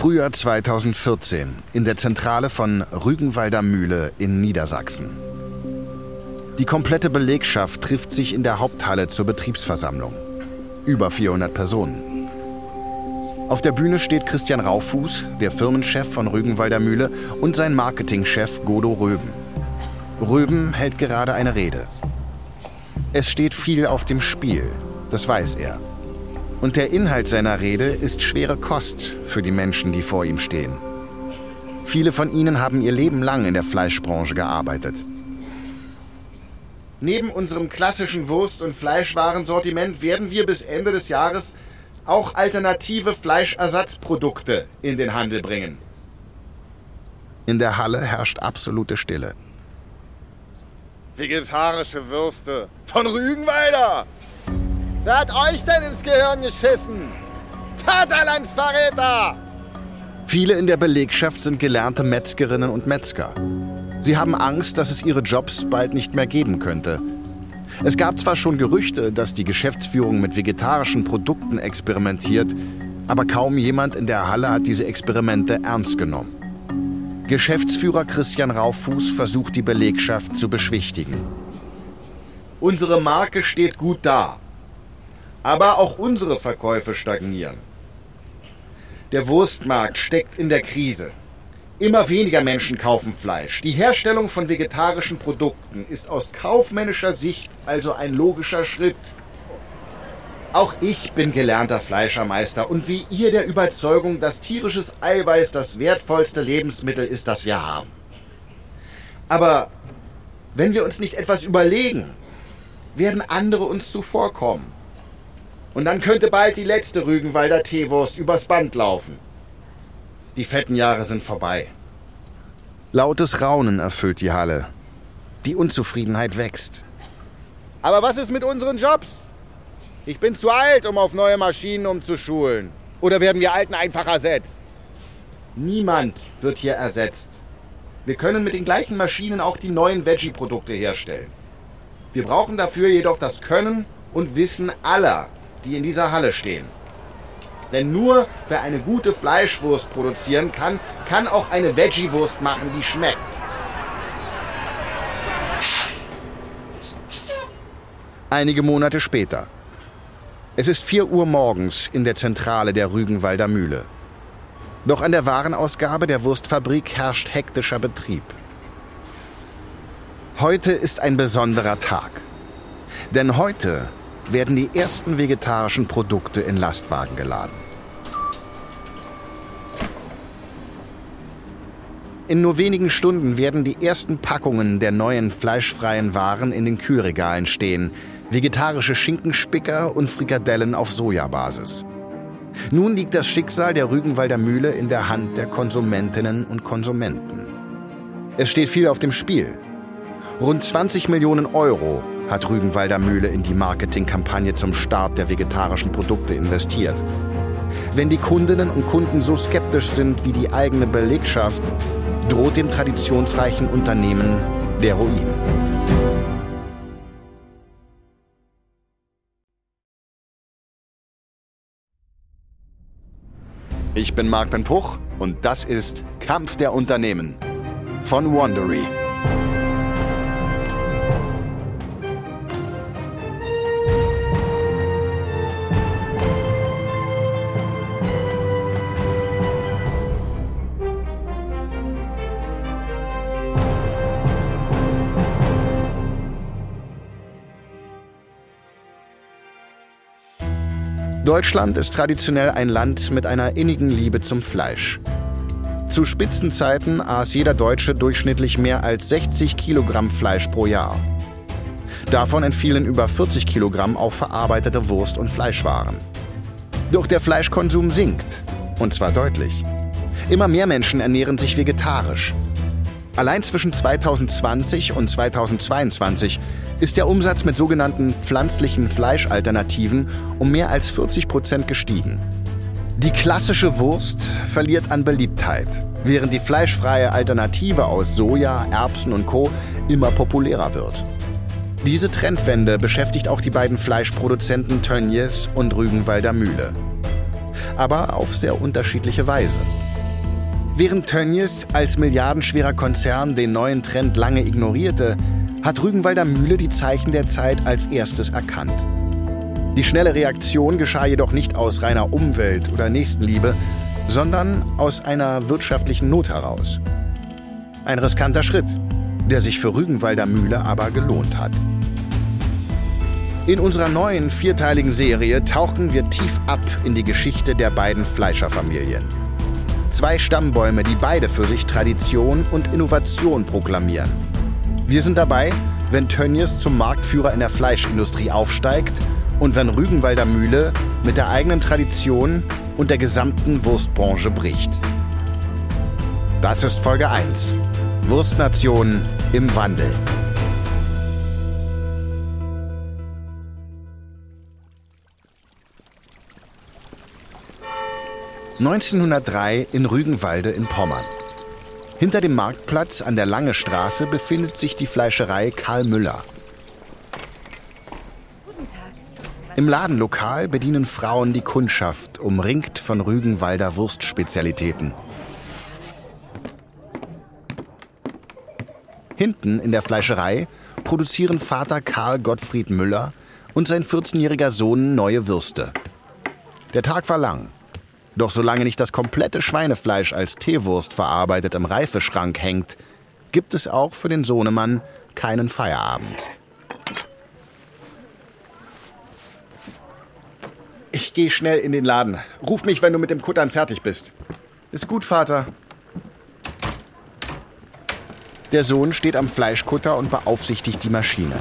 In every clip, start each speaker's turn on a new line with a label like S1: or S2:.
S1: Frühjahr 2014 in der Zentrale von Rügenwalder Mühle in Niedersachsen. Die komplette Belegschaft trifft sich in der Haupthalle zur Betriebsversammlung. Über 400 Personen. Auf der Bühne steht Christian Raufuß, der Firmenchef von Rügenwalder Mühle, und sein Marketingchef Godo Röben. Röben hält gerade eine Rede. Es steht viel auf dem Spiel, das weiß er. Und der Inhalt seiner Rede ist schwere Kost für die Menschen, die vor ihm stehen. Viele von ihnen haben ihr Leben lang in der Fleischbranche gearbeitet.
S2: Neben unserem klassischen Wurst- und Fleischwarensortiment werden wir bis Ende des Jahres auch alternative Fleischersatzprodukte in den Handel bringen.
S1: In der Halle herrscht absolute Stille.
S2: Vegetarische Würste von Rügenwalder. Wer hat euch denn ins Gehirn geschissen? Vaterlandsverräter!
S1: Viele in der Belegschaft sind gelernte Metzgerinnen und Metzger. Sie haben Angst, dass es ihre Jobs bald nicht mehr geben könnte. Es gab zwar schon Gerüchte, dass die Geschäftsführung mit vegetarischen Produkten experimentiert, aber kaum jemand in der Halle hat diese Experimente ernst genommen. Geschäftsführer Christian Rauffuß versucht die Belegschaft zu beschwichtigen.
S2: Unsere Marke steht gut da. Aber auch unsere Verkäufe stagnieren. Der Wurstmarkt steckt in der Krise. Immer weniger Menschen kaufen Fleisch. Die Herstellung von vegetarischen Produkten ist aus kaufmännischer Sicht also ein logischer Schritt. Auch ich bin gelernter Fleischermeister und wie ihr der Überzeugung, dass tierisches Eiweiß das wertvollste Lebensmittel ist, das wir haben. Aber wenn wir uns nicht etwas überlegen, werden andere uns zuvorkommen. Und dann könnte bald die letzte Rügenwalder Teewurst übers Band laufen. Die fetten Jahre sind vorbei.
S1: Lautes Raunen erfüllt die Halle. Die Unzufriedenheit wächst.
S2: Aber was ist mit unseren Jobs? Ich bin zu alt, um auf neue Maschinen umzuschulen. Oder werden wir Alten einfach ersetzt? Niemand wird hier ersetzt. Wir können mit den gleichen Maschinen auch die neuen Veggie-Produkte herstellen. Wir brauchen dafür jedoch das Können und Wissen aller, die in dieser Halle stehen. Denn nur wer eine gute Fleischwurst produzieren kann, kann auch eine Veggie-Wurst machen, die schmeckt.
S1: Einige Monate später. Es ist 4 Uhr morgens in der Zentrale der Rügenwalder Mühle. Doch an der Warenausgabe der Wurstfabrik herrscht hektischer Betrieb. Heute ist ein besonderer Tag. Denn heute werden die ersten vegetarischen Produkte in Lastwagen geladen. In nur wenigen Stunden werden die ersten Packungen der neuen fleischfreien Waren in den Kühlregalen stehen. Vegetarische Schinkenspicker und Frikadellen auf Sojabasis. Nun liegt das Schicksal der Rügenwalder Mühle in der Hand der Konsumentinnen und Konsumenten. Es steht viel auf dem Spiel. Rund 20 Millionen Euro hat Rügenwalder Mühle in die Marketingkampagne zum Start der vegetarischen Produkte investiert. Wenn die Kundinnen und Kunden so skeptisch sind wie die eigene Belegschaft, droht dem traditionsreichen Unternehmen der Ruin. Ich bin Marc Ben Puch und das ist Kampf der Unternehmen von Wandery. Deutschland ist traditionell ein Land mit einer innigen Liebe zum Fleisch. Zu Spitzenzeiten aß jeder Deutsche durchschnittlich mehr als 60 Kilogramm Fleisch pro Jahr. Davon entfielen über 40 Kilogramm auf verarbeitete Wurst- und Fleischwaren. Doch der Fleischkonsum sinkt, und zwar deutlich. Immer mehr Menschen ernähren sich vegetarisch. Allein zwischen 2020 und 2022 ist der Umsatz mit sogenannten pflanzlichen Fleischalternativen um mehr als 40 Prozent gestiegen. Die klassische Wurst verliert an Beliebtheit, während die fleischfreie Alternative aus Soja, Erbsen und Co. immer populärer wird. Diese Trendwende beschäftigt auch die beiden Fleischproduzenten Tönnies und Rügenwalder Mühle. Aber auf sehr unterschiedliche Weise. Während Tönnies als milliardenschwerer Konzern den neuen Trend lange ignorierte, hat Rügenwalder Mühle die Zeichen der Zeit als erstes erkannt. Die schnelle Reaktion geschah jedoch nicht aus reiner Umwelt- oder Nächstenliebe, sondern aus einer wirtschaftlichen Not heraus. Ein riskanter Schritt, der sich für Rügenwalder Mühle aber gelohnt hat. In unserer neuen vierteiligen Serie tauchen wir tief ab in die Geschichte der beiden Fleischerfamilien. Zwei Stammbäume, die beide für sich Tradition und Innovation proklamieren. Wir sind dabei, wenn Tönnies zum Marktführer in der Fleischindustrie aufsteigt und wenn Rügenwalder Mühle mit der eigenen Tradition und der gesamten Wurstbranche bricht. Das ist Folge 1. Wurstnation im Wandel. (1903) in Rügenwalde in Pommern. Hinter dem Marktplatz an der Lange Straße befindet sich die Fleischerei Karl Müller. Im Ladenlokal bedienen Frauen die Kundschaft, umringt von Rügenwalder Wurstspezialitäten. Hinten in der Fleischerei produzieren Vater Karl Gottfried Müller und sein 14-jähriger Sohn neue Würste. Der Tag war lang. Doch solange nicht das komplette Schweinefleisch als Teewurst verarbeitet im Reifeschrank hängt, gibt es auch für den Sohnemann keinen Feierabend. Ich gehe schnell in den Laden. Ruf mich, wenn du mit dem Kuttern fertig bist. Ist gut, Vater. Der Sohn steht am Fleischkutter und beaufsichtigt die Maschine.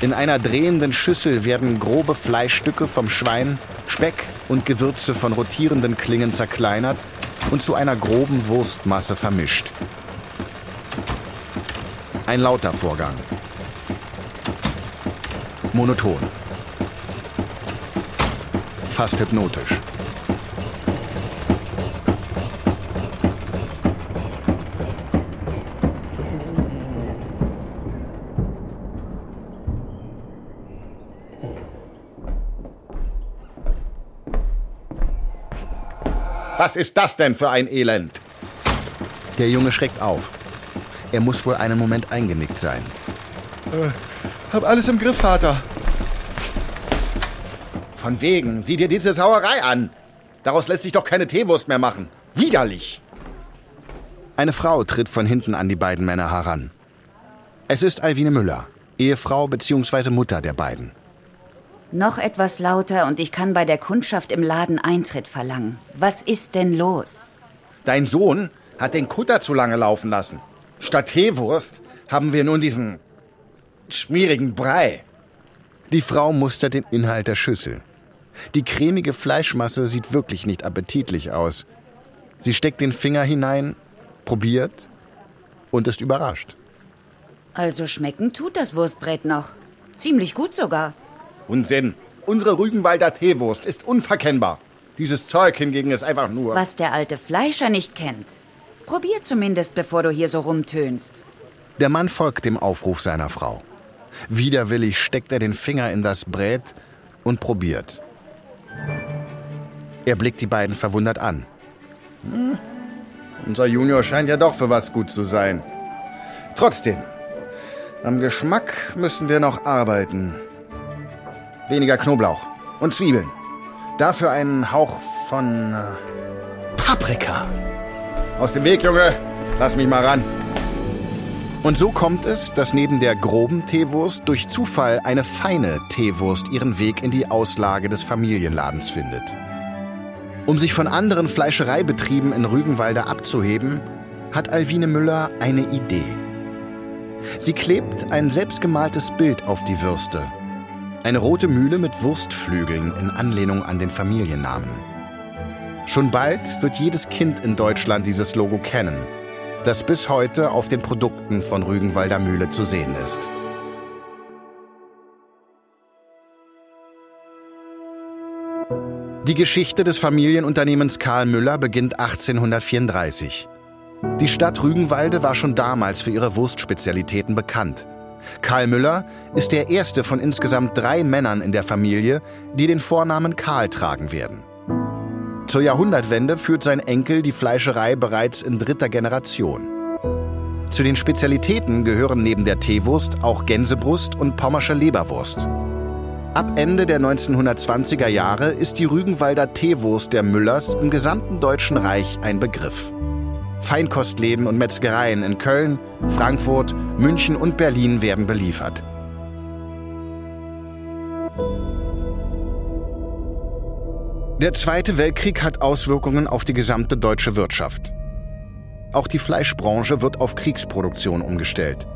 S1: In einer drehenden Schüssel werden grobe Fleischstücke vom Schwein, Speck und Gewürze von rotierenden Klingen zerkleinert und zu einer groben Wurstmasse vermischt. Ein lauter Vorgang. Monoton. Fast hypnotisch. Was ist das denn für ein Elend? Der Junge schreckt auf. Er muss wohl einen Moment eingenickt sein.
S2: Äh, hab alles im Griff, Vater.
S1: Von wegen, sieh dir diese Sauerei an. Daraus lässt sich doch keine Teewurst mehr machen. Widerlich! Eine Frau tritt von hinten an die beiden Männer heran. Es ist Alwine Müller, Ehefrau bzw. Mutter der beiden.
S3: Noch etwas lauter und ich kann bei der Kundschaft im Laden Eintritt verlangen. Was ist denn los?
S1: Dein Sohn hat den Kutter zu lange laufen lassen. Statt Teewurst haben wir nun diesen schmierigen Brei. Die Frau mustert den Inhalt der Schüssel. Die cremige Fleischmasse sieht wirklich nicht appetitlich aus. Sie steckt den Finger hinein, probiert und ist überrascht.
S3: Also schmecken tut das Wurstbrät noch. Ziemlich gut sogar.
S1: Unsinn. Unsere Rügenwalder Teewurst ist unverkennbar. Dieses Zeug hingegen ist einfach nur.
S3: Was der alte Fleischer nicht kennt. Probier zumindest, bevor du hier so rumtönst.
S1: Der Mann folgt dem Aufruf seiner Frau. Widerwillig steckt er den Finger in das Brät und probiert. Er blickt die beiden verwundert an. Hm, unser Junior scheint ja doch für was gut zu sein. Trotzdem, am Geschmack müssen wir noch arbeiten. Weniger Knoblauch und Zwiebeln. Dafür einen Hauch von äh, Paprika. Aus dem Weg, Junge. Lass mich mal ran. Und so kommt es, dass neben der groben Teewurst durch Zufall eine feine Teewurst ihren Weg in die Auslage des Familienladens findet. Um sich von anderen Fleischereibetrieben in Rügenwalde abzuheben, hat Alwine Müller eine Idee. Sie klebt ein selbstgemaltes Bild auf die Würste eine rote Mühle mit Wurstflügeln in Anlehnung an den Familiennamen. Schon bald wird jedes Kind in Deutschland dieses Logo kennen, das bis heute auf den Produkten von Rügenwalder Mühle zu sehen ist. Die Geschichte des Familienunternehmens Karl Müller beginnt 1834. Die Stadt Rügenwalde war schon damals für ihre Wurstspezialitäten bekannt. Karl Müller ist der erste von insgesamt drei Männern in der Familie, die den Vornamen Karl tragen werden. Zur Jahrhundertwende führt sein Enkel die Fleischerei bereits in dritter Generation. Zu den Spezialitäten gehören neben der Teewurst auch Gänsebrust und pommersche Leberwurst. Ab Ende der 1920er Jahre ist die Rügenwalder Teewurst der Müllers im gesamten Deutschen Reich ein Begriff. Feinkostläden und Metzgereien in Köln, Frankfurt, München und Berlin werden beliefert. Der Zweite Weltkrieg hat Auswirkungen auf die gesamte deutsche Wirtschaft. Auch die Fleischbranche wird auf Kriegsproduktion umgestellt.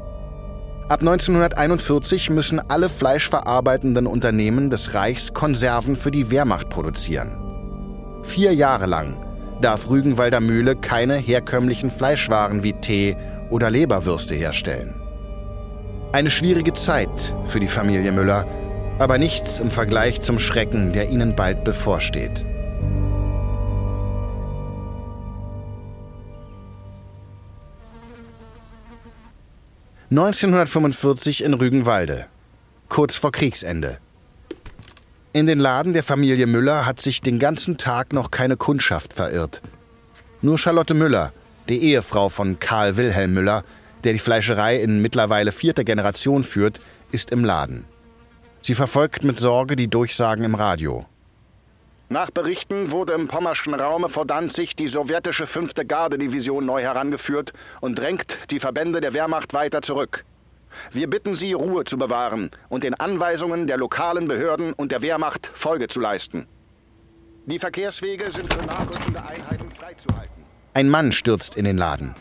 S1: Ab 1941 müssen alle fleischverarbeitenden Unternehmen des Reichs Konserven für die Wehrmacht produzieren. Vier Jahre lang darf Rügenwalder Mühle keine herkömmlichen Fleischwaren wie Tee oder Leberwürste herstellen. Eine schwierige Zeit für die Familie Müller, aber nichts im Vergleich zum Schrecken, der ihnen bald bevorsteht. ...1945 in Rügenwalde, kurz vor Kriegsende. In den Laden der Familie Müller hat sich den ganzen Tag noch keine Kundschaft verirrt. Nur Charlotte Müller, die Ehefrau von Karl Wilhelm Müller, der die Fleischerei in mittlerweile vierter Generation führt, ist im Laden. Sie verfolgt mit Sorge die Durchsagen im Radio.
S2: Nach Berichten wurde im pommerschen Raume vor Danzig die sowjetische 5. Gardedivision neu herangeführt und drängt die Verbände der Wehrmacht weiter zurück. Wir bitten Sie, Ruhe zu bewahren und den Anweisungen der lokalen Behörden und der Wehrmacht Folge zu leisten. Die Verkehrswege sind für nachrückende Einheiten freizuhalten.
S1: Ein Mann stürzt in den Laden.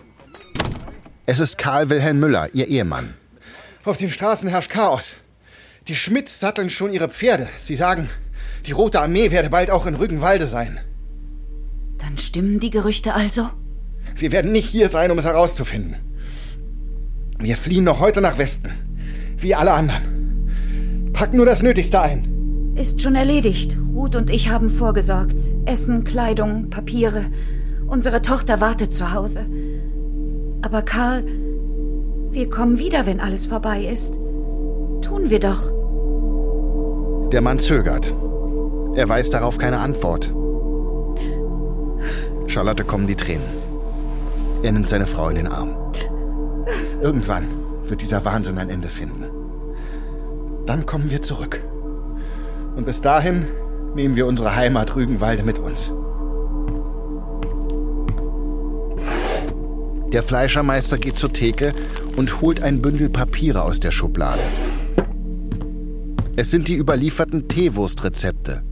S1: Es ist Karl Wilhelm Müller, ihr Ehemann.
S4: Auf den Straßen herrscht Chaos. Die Schmidts satteln schon ihre Pferde. Sie sagen, die Rote Armee werde bald auch in Rügenwalde sein.
S3: Dann stimmen die Gerüchte also?
S4: Wir werden nicht hier sein, um es herauszufinden. Wir fliehen noch heute nach Westen. Wie alle anderen. Pack nur das Nötigste ein.
S3: Ist schon erledigt. Ruth und ich haben vorgesorgt. Essen, Kleidung, Papiere. Unsere Tochter wartet zu Hause. Aber Karl, wir kommen wieder, wenn alles vorbei ist. Tun wir doch.
S1: Der Mann zögert. Er weiß darauf keine Antwort. Charlotte kommen die Tränen. Er nimmt seine Frau in den Arm. Irgendwann wird dieser Wahnsinn ein Ende finden. Dann kommen wir zurück. Und bis dahin nehmen wir unsere Heimat Rügenwalde mit uns. Der Fleischermeister geht zur Theke und holt ein Bündel Papiere aus der Schublade. Es sind die überlieferten Teewurstrezepte.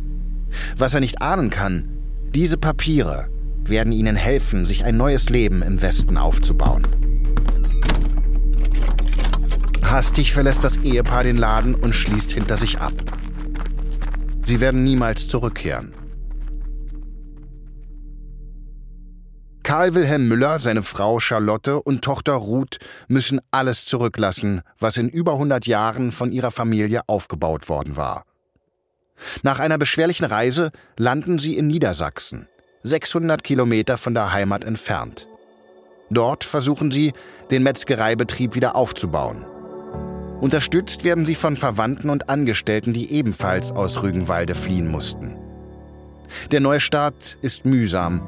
S1: Was er nicht ahnen kann, diese Papiere werden ihnen helfen, sich ein neues Leben im Westen aufzubauen. Hastig verlässt das Ehepaar den Laden und schließt hinter sich ab. Sie werden niemals zurückkehren. Karl Wilhelm Müller, seine Frau Charlotte und Tochter Ruth müssen alles zurücklassen, was in über 100 Jahren von ihrer Familie aufgebaut worden war. Nach einer beschwerlichen Reise landen sie in Niedersachsen, 600 Kilometer von der Heimat entfernt. Dort versuchen sie, den Metzgereibetrieb wieder aufzubauen. Unterstützt werden sie von Verwandten und Angestellten, die ebenfalls aus Rügenwalde fliehen mussten. Der Neustart ist mühsam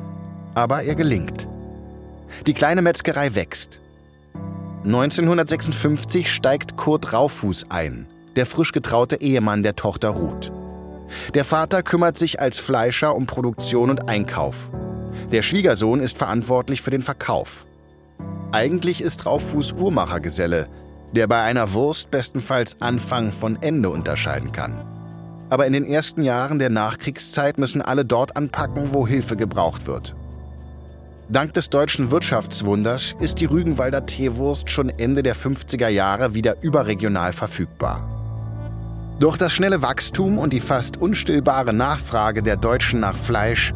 S1: aber er gelingt. Die kleine Metzgerei wächst. 1956 steigt Kurt Raufuß ein, der frisch getraute Ehemann der Tochter Ruth. Der Vater kümmert sich als Fleischer um Produktion und Einkauf. Der Schwiegersohn ist verantwortlich für den Verkauf. Eigentlich ist Raufuß Uhrmachergeselle, der bei einer Wurst bestenfalls Anfang von Ende unterscheiden kann. Aber in den ersten Jahren der Nachkriegszeit müssen alle dort anpacken, wo Hilfe gebraucht wird. Dank des deutschen Wirtschaftswunders ist die Rügenwalder Teewurst schon Ende der 50er Jahre wieder überregional verfügbar. Durch das schnelle Wachstum und die fast unstillbare Nachfrage der Deutschen nach Fleisch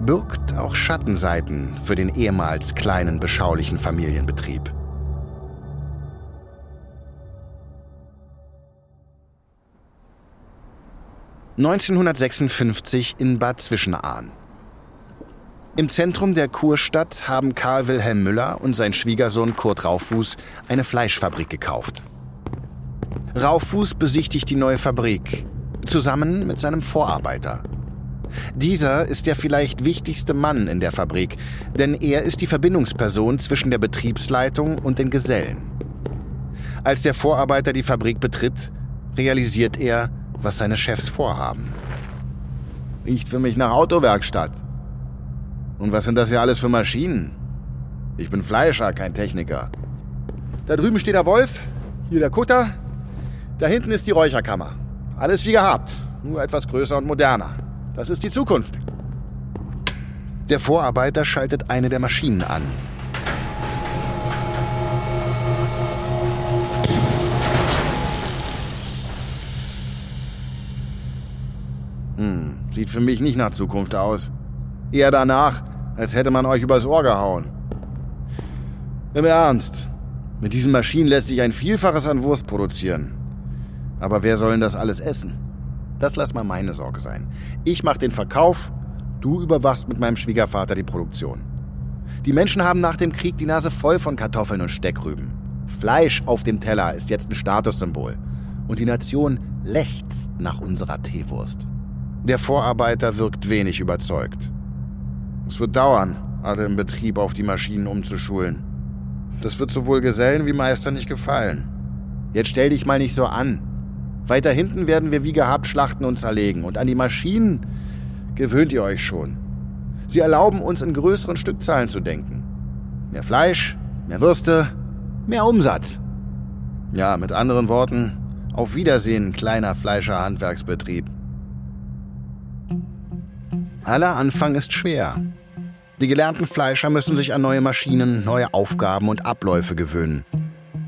S1: birgt auch Schattenseiten für den ehemals kleinen beschaulichen Familienbetrieb. ...1956 in Bad Zwischenahn. Im Zentrum der Kurstadt haben Karl Wilhelm Müller und sein Schwiegersohn Kurt Raufuß eine Fleischfabrik gekauft. Raufuß besichtigt die neue Fabrik, zusammen mit seinem Vorarbeiter. Dieser ist der vielleicht wichtigste Mann in der Fabrik, denn er ist die Verbindungsperson zwischen der Betriebsleitung und den Gesellen. Als der Vorarbeiter die Fabrik betritt, realisiert er, was seine Chefs vorhaben.
S2: Riecht für mich nach Autowerkstatt. Und was sind das hier alles für Maschinen? Ich bin Fleischer, kein Techniker.
S4: Da drüben steht der Wolf, hier der Kutter, da hinten ist die Räucherkammer. Alles wie gehabt, nur etwas größer und moderner. Das ist die Zukunft.
S1: Der Vorarbeiter schaltet eine der Maschinen an.
S2: Sieht für mich nicht nach Zukunft aus. Eher danach, als hätte man euch übers Ohr gehauen. Im Ernst, mit diesen Maschinen lässt sich ein Vielfaches an Wurst produzieren. Aber wer soll denn das alles essen?
S1: Das lass mal meine Sorge sein. Ich mach den Verkauf, du überwachst mit meinem Schwiegervater die Produktion. Die Menschen haben nach dem Krieg die Nase voll von Kartoffeln und Steckrüben. Fleisch auf dem Teller ist jetzt ein Statussymbol. Und die Nation lechzt nach unserer Teewurst. Der Vorarbeiter wirkt wenig überzeugt.
S2: Es wird dauern, alle im Betrieb auf die Maschinen umzuschulen. Das wird sowohl Gesellen wie Meister nicht gefallen.
S1: Jetzt stell dich mal nicht so an. Weiter hinten werden wir wie gehabt schlachten und zerlegen. Und an die Maschinen gewöhnt ihr euch schon. Sie erlauben uns in größeren Stückzahlen zu denken. Mehr Fleisch, mehr Würste, mehr Umsatz.
S2: Ja, mit anderen Worten, auf Wiedersehen, kleiner Fleischerhandwerksbetrieb.
S1: Aller Anfang ist schwer. Die gelernten Fleischer müssen sich an neue Maschinen, neue Aufgaben und Abläufe gewöhnen.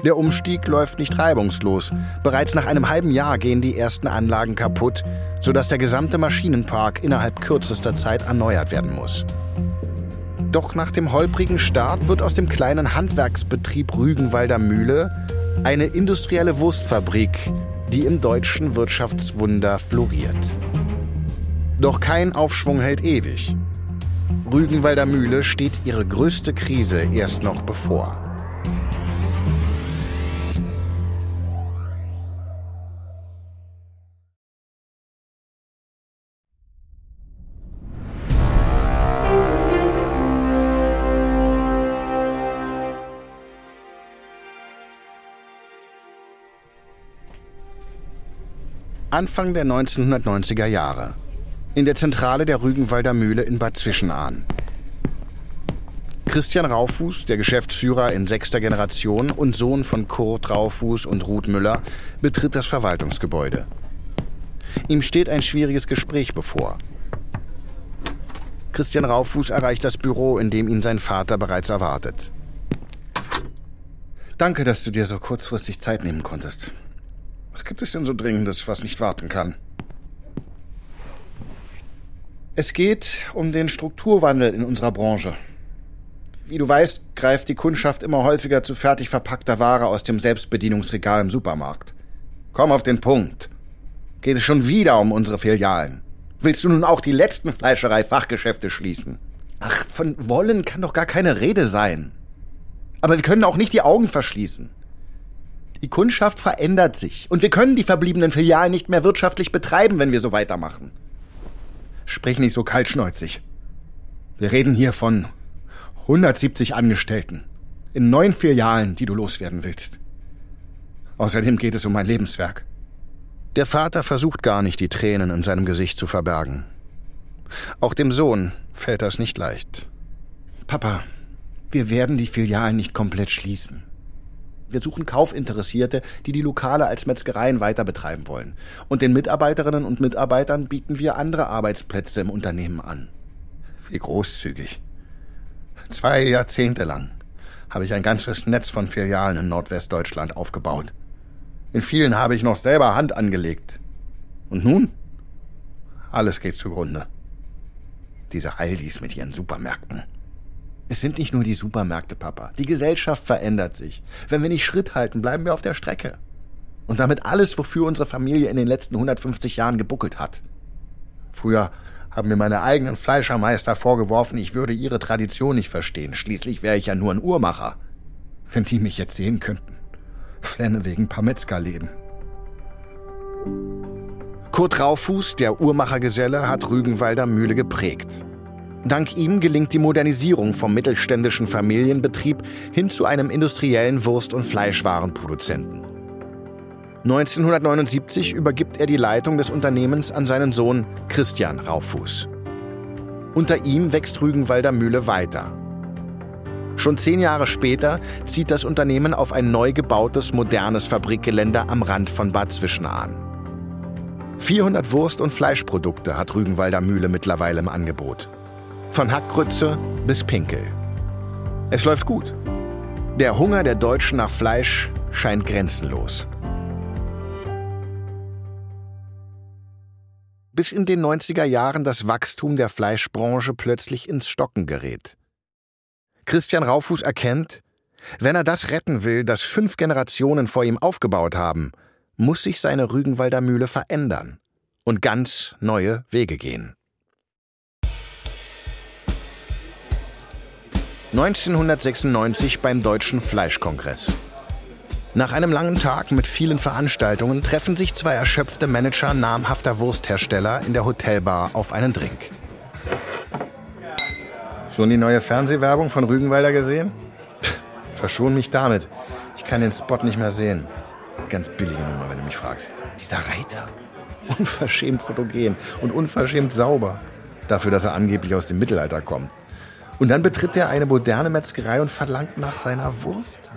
S1: Der Umstieg läuft nicht reibungslos. Bereits nach einem halben Jahr gehen die ersten Anlagen kaputt, sodass der gesamte Maschinenpark innerhalb kürzester Zeit erneuert werden muss. Doch nach dem holprigen Start wird aus dem kleinen Handwerksbetrieb Rügenwalder Mühle eine industrielle Wurstfabrik, die im deutschen Wirtschaftswunder floriert. Doch kein Aufschwung hält ewig. Rügenwalder Mühle steht ihre größte Krise erst noch bevor. Anfang der 1990er Jahre. In der Zentrale der Rügenwalder Mühle in Bad Zwischenahn. Christian Raufuß, der Geschäftsführer in sechster Generation und Sohn von Kurt Raufuß und Ruth Müller, betritt das Verwaltungsgebäude. Ihm steht ein schwieriges Gespräch bevor. Christian Raufuß erreicht das Büro, in dem ihn sein Vater bereits erwartet.
S4: Danke, dass du dir so kurzfristig Zeit nehmen konntest. Was gibt es denn so Dringendes, was nicht warten kann? Es geht um den Strukturwandel in unserer Branche. Wie du weißt, greift die Kundschaft immer häufiger zu fertig verpackter Ware aus dem Selbstbedienungsregal im Supermarkt. Komm auf den Punkt. Geht es schon wieder um unsere Filialen? Willst du nun auch die letzten Fleischerei-Fachgeschäfte schließen? Ach, von wollen kann doch gar keine Rede sein. Aber wir können auch nicht die Augen verschließen. Die Kundschaft verändert sich und wir können die verbliebenen Filialen nicht mehr wirtschaftlich betreiben, wenn wir so weitermachen. Sprich nicht so kaltschneuzig. Wir reden hier von 170 Angestellten in neun Filialen, die du loswerden willst. Außerdem geht es um mein Lebenswerk.
S1: Der Vater versucht gar nicht, die Tränen in seinem Gesicht zu verbergen. Auch dem Sohn fällt das nicht leicht.
S4: Papa, wir werden die Filialen nicht komplett schließen. Wir suchen Kaufinteressierte, die die Lokale als Metzgereien weiter betreiben wollen. Und den Mitarbeiterinnen und Mitarbeitern bieten wir andere Arbeitsplätze im Unternehmen an.
S1: Wie großzügig. Zwei Jahrzehnte lang habe ich ein ganzes Netz von Filialen in Nordwestdeutschland aufgebaut. In vielen habe ich noch selber Hand angelegt. Und nun? Alles geht zugrunde. Diese Aldis mit ihren Supermärkten.
S4: Es sind nicht nur die Supermärkte, Papa. Die Gesellschaft verändert sich. Wenn wir nicht Schritt halten, bleiben wir auf der Strecke. Und damit alles, wofür unsere Familie in den letzten 150 Jahren gebuckelt hat.
S1: Früher haben mir meine eigenen Fleischermeister vorgeworfen, ich würde ihre Tradition nicht verstehen. Schließlich wäre ich ja nur ein Uhrmacher.
S4: Wenn die mich jetzt sehen könnten. Flenne wegen paar Metzgerleben.
S1: Kurt Raufuß, der Uhrmachergeselle, hat Rügenwalder Mühle geprägt. Dank ihm gelingt die Modernisierung vom mittelständischen Familienbetrieb hin zu einem industriellen Wurst- und Fleischwarenproduzenten. 1979 übergibt er die Leitung des Unternehmens an seinen Sohn Christian Raufuß. Unter ihm wächst Rügenwalder Mühle weiter. Schon zehn Jahre später zieht das Unternehmen auf ein neu gebautes, modernes Fabrikgelände am Rand von Bad Zwischenahn. 400 Wurst- und Fleischprodukte hat Rügenwalder Mühle mittlerweile im Angebot. Von Hackgrütze bis Pinkel. Es läuft gut. Der Hunger der Deutschen nach Fleisch scheint grenzenlos. Bis in den 90er Jahren das Wachstum der Fleischbranche plötzlich ins Stocken gerät. Christian Raufuß erkennt, wenn er das retten will, das fünf Generationen vor ihm aufgebaut haben, muss sich seine Rügenwalder Mühle verändern und ganz neue Wege gehen. 1996 beim Deutschen Fleischkongress. Nach einem langen Tag mit vielen Veranstaltungen treffen sich zwei erschöpfte Manager namhafter Wursthersteller in der Hotelbar auf einen Drink. Schon die neue Fernsehwerbung von Rügenwalder gesehen? Verschon mich damit. Ich kann den Spot nicht mehr sehen. Ganz billige Nummer, wenn du mich fragst. Dieser Reiter. Unverschämt fotogen und unverschämt sauber. Dafür, dass er angeblich aus dem Mittelalter kommt. Und dann betritt er eine moderne Metzgerei und verlangt nach seiner Wurst.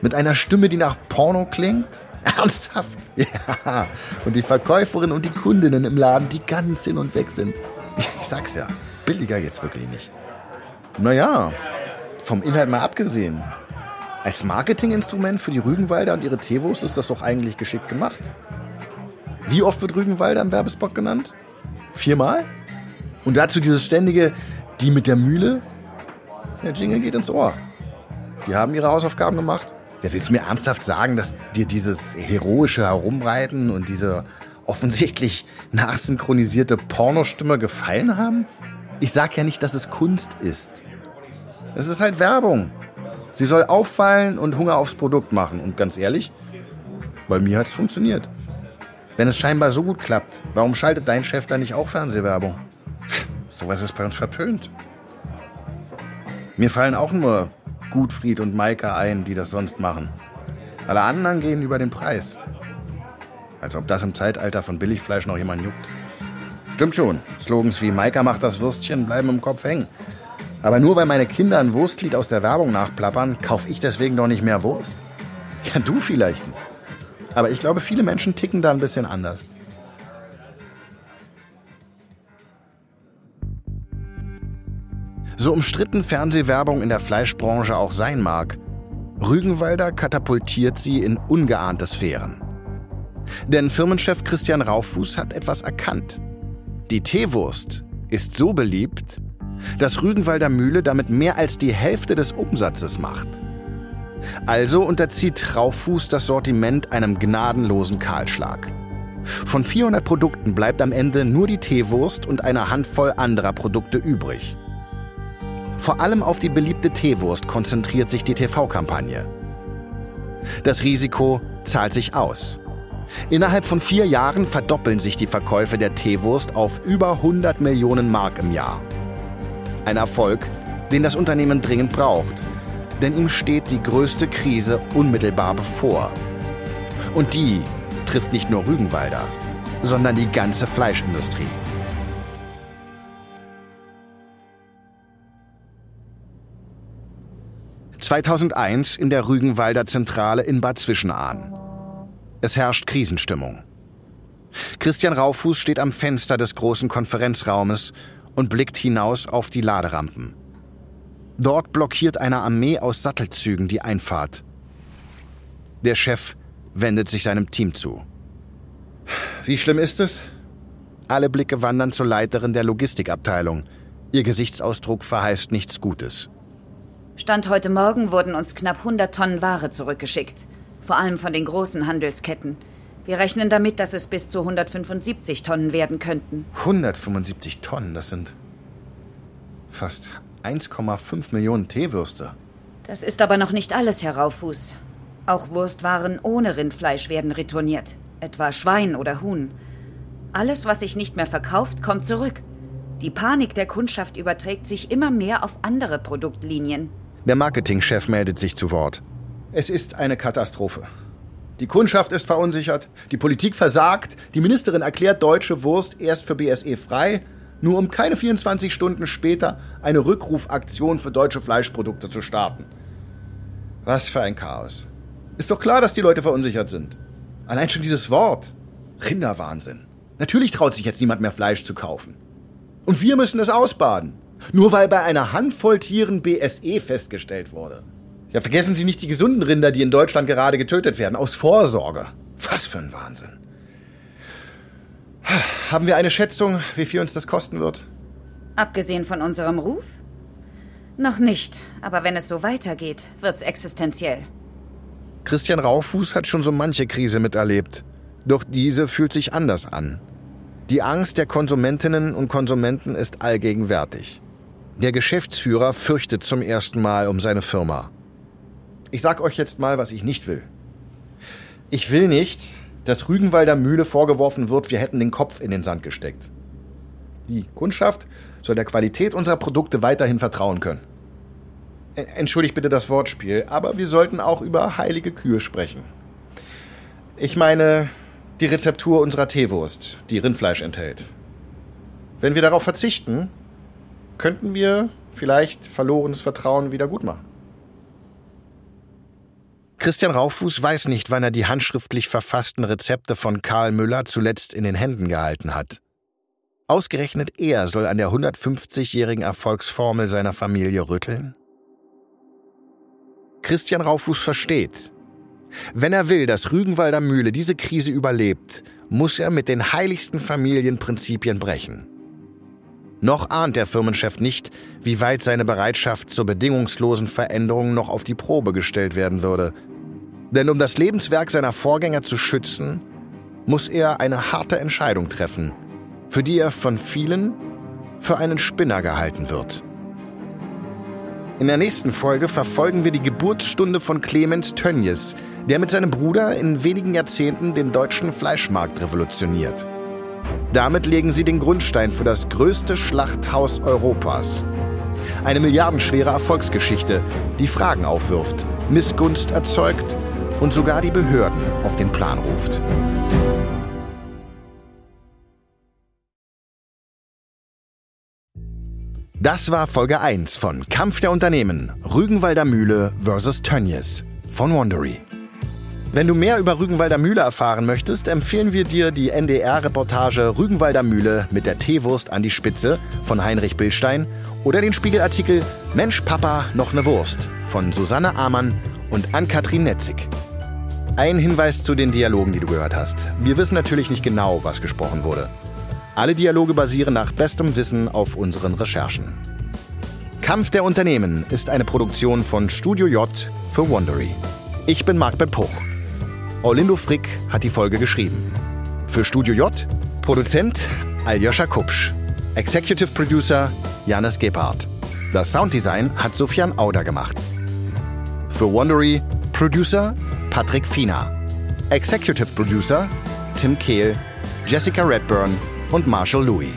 S1: Mit einer Stimme, die nach Porno klingt? Ernsthaft? Ja. Und die Verkäuferin und die Kundinnen im Laden, die ganz hin und weg sind. Ich sag's ja, billiger geht's wirklich nicht. Naja, vom Inhalt mal abgesehen. Als Marketinginstrument für die Rügenwalder und ihre Teewurst ist das doch eigentlich geschickt gemacht. Wie oft wird Rügenwalder im Werbespot genannt? Viermal? Und dazu dieses ständige Die mit der Mühle? Der Jingle geht ins Ohr. Die haben ihre Hausaufgaben gemacht. Wer willst du mir ernsthaft sagen, dass dir dieses heroische Herumreiten und diese offensichtlich nachsynchronisierte Pornostimme gefallen haben? Ich sag ja nicht, dass es Kunst ist. Es ist halt Werbung. Sie soll auffallen und Hunger aufs Produkt machen. Und ganz ehrlich, bei mir hat es funktioniert. Wenn es scheinbar so gut klappt, warum schaltet dein Chef da nicht auch Fernsehwerbung? Sowas ist bei uns verpönt. Mir fallen auch nur Gutfried und Maika ein, die das sonst machen. Alle anderen gehen über den Preis. Als ob das im Zeitalter von Billigfleisch noch jemand juckt. Stimmt schon, Slogans wie Maika macht das Würstchen bleiben im Kopf hängen. Aber nur weil meine Kinder ein Wurstlied aus der Werbung nachplappern, kaufe ich deswegen doch nicht mehr Wurst. Ja, du vielleicht nicht. Aber ich glaube, viele Menschen ticken da ein bisschen anders. So umstritten Fernsehwerbung in der Fleischbranche auch sein mag, Rügenwalder katapultiert sie in ungeahnte Sphären. Denn Firmenchef Christian Raufuß hat etwas erkannt. Die Teewurst ist so beliebt, dass Rügenwalder Mühle damit mehr als die Hälfte des Umsatzes macht. Also unterzieht Raufuß das Sortiment einem gnadenlosen Kahlschlag. Von 400 Produkten bleibt am Ende nur die Teewurst und eine Handvoll anderer Produkte übrig. Vor allem auf die beliebte Teewurst konzentriert sich die TV-Kampagne. Das Risiko zahlt sich aus. Innerhalb von vier Jahren verdoppeln sich die Verkäufe der Teewurst auf über 100 Millionen Mark im Jahr. Ein Erfolg, den das Unternehmen dringend braucht, denn ihm steht die größte Krise unmittelbar bevor. Und die trifft nicht nur Rügenwalder, sondern die ganze Fleischindustrie. 2001 in der Rügenwalder Zentrale in Bad Zwischenahn. Es herrscht Krisenstimmung. Christian Raufuß steht am Fenster des großen Konferenzraumes und blickt hinaus auf die Laderampen. Dort blockiert eine Armee aus Sattelzügen die Einfahrt. Der Chef wendet sich seinem Team zu. Wie schlimm ist es? Alle Blicke wandern zur Leiterin der Logistikabteilung. Ihr Gesichtsausdruck verheißt nichts Gutes.
S3: Stand heute Morgen wurden uns knapp 100 Tonnen Ware zurückgeschickt. Vor allem von den großen Handelsketten. Wir rechnen damit, dass es bis zu 175 Tonnen werden könnten.
S1: 175 Tonnen, das sind fast 1,5 Millionen Teewürste.
S3: Das ist aber noch nicht alles, Herr Raufuß. Auch Wurstwaren ohne Rindfleisch werden retourniert. Etwa Schwein oder Huhn. Alles, was sich nicht mehr verkauft, kommt zurück. Die Panik der Kundschaft überträgt sich immer mehr auf andere Produktlinien.
S1: Der Marketingchef meldet sich zu Wort.
S4: Es ist eine Katastrophe. Die Kundschaft ist verunsichert, die Politik versagt, die Ministerin erklärt deutsche Wurst erst für BSE frei, nur um keine 24 Stunden später eine Rückrufaktion für deutsche Fleischprodukte zu starten. Was für ein Chaos. Ist doch klar, dass die Leute verunsichert sind. Allein schon dieses Wort. Rinderwahnsinn. Natürlich traut sich jetzt niemand mehr Fleisch zu kaufen. Und wir müssen es ausbaden. Nur weil bei einer Handvoll Tieren BSE festgestellt wurde. Ja, vergessen Sie nicht die gesunden Rinder, die in Deutschland gerade getötet werden, aus Vorsorge. Was für ein Wahnsinn. Haben wir eine Schätzung, wie viel uns das kosten wird?
S3: Abgesehen von unserem Ruf? Noch nicht, aber wenn es so weitergeht, wird's existenziell.
S1: Christian Raufuß hat schon so manche Krise miterlebt. Doch diese fühlt sich anders an. Die Angst der Konsumentinnen und Konsumenten ist allgegenwärtig. Der Geschäftsführer fürchtet zum ersten Mal um seine Firma.
S4: Ich sag euch jetzt mal, was ich nicht will. Ich will nicht, dass Rügenwalder Mühle vorgeworfen wird, wir hätten den Kopf in den Sand gesteckt. Die Kundschaft soll der Qualität unserer Produkte weiterhin vertrauen können. Entschuldigt bitte das Wortspiel, aber wir sollten auch über heilige Kühe sprechen. Ich meine die Rezeptur unserer Teewurst, die Rindfleisch enthält. Wenn wir darauf verzichten, könnten wir vielleicht verlorenes Vertrauen wieder gut machen.
S1: Christian Raufuß weiß nicht, wann er die handschriftlich verfassten Rezepte von Karl Müller zuletzt in den Händen gehalten hat. Ausgerechnet er soll an der 150-jährigen Erfolgsformel seiner Familie rütteln? Christian Raufuß versteht. Wenn er will, dass Rügenwalder Mühle diese Krise überlebt, muss er mit den heiligsten Familienprinzipien brechen. Noch ahnt der Firmenchef nicht, wie weit seine Bereitschaft zur bedingungslosen Veränderung noch auf die Probe gestellt werden würde. Denn um das Lebenswerk seiner Vorgänger zu schützen, muss er eine harte Entscheidung treffen, für die er von vielen für einen Spinner gehalten wird. In der nächsten Folge verfolgen wir die Geburtsstunde von Clemens Tönjes, der mit seinem Bruder in wenigen Jahrzehnten den deutschen Fleischmarkt revolutioniert. Damit legen sie den Grundstein für das größte Schlachthaus Europas. Eine milliardenschwere Erfolgsgeschichte, die Fragen aufwirft, Missgunst erzeugt und sogar die Behörden auf den Plan ruft. Das war Folge 1 von Kampf der Unternehmen Rügenwalder Mühle vs. Tönnies von Wandery. Wenn du mehr über Rügenwalder Mühle erfahren möchtest, empfehlen wir dir die NDR-Reportage Rügenwalder Mühle mit der Teewurst an die Spitze von Heinrich Billstein oder den Spiegelartikel Mensch Papa, noch ne Wurst von Susanne Amann und Ann-Kathrin Netzig. Ein Hinweis zu den Dialogen, die du gehört hast. Wir wissen natürlich nicht genau, was gesprochen wurde. Alle Dialoge basieren nach bestem Wissen auf unseren Recherchen. Kampf der Unternehmen ist eine Produktion von Studio J für Wondery. Ich bin Marc Ben Puch. Orlindo Frick hat die Folge geschrieben. Für Studio J Produzent Aljoscha Kupsch. Executive Producer Janis Gebhardt. Das Sounddesign hat Sofian Auder gemacht. Für Wondery Producer Patrick Fiener. Executive Producer Tim Kehl, Jessica Redburn und Marshall Louis.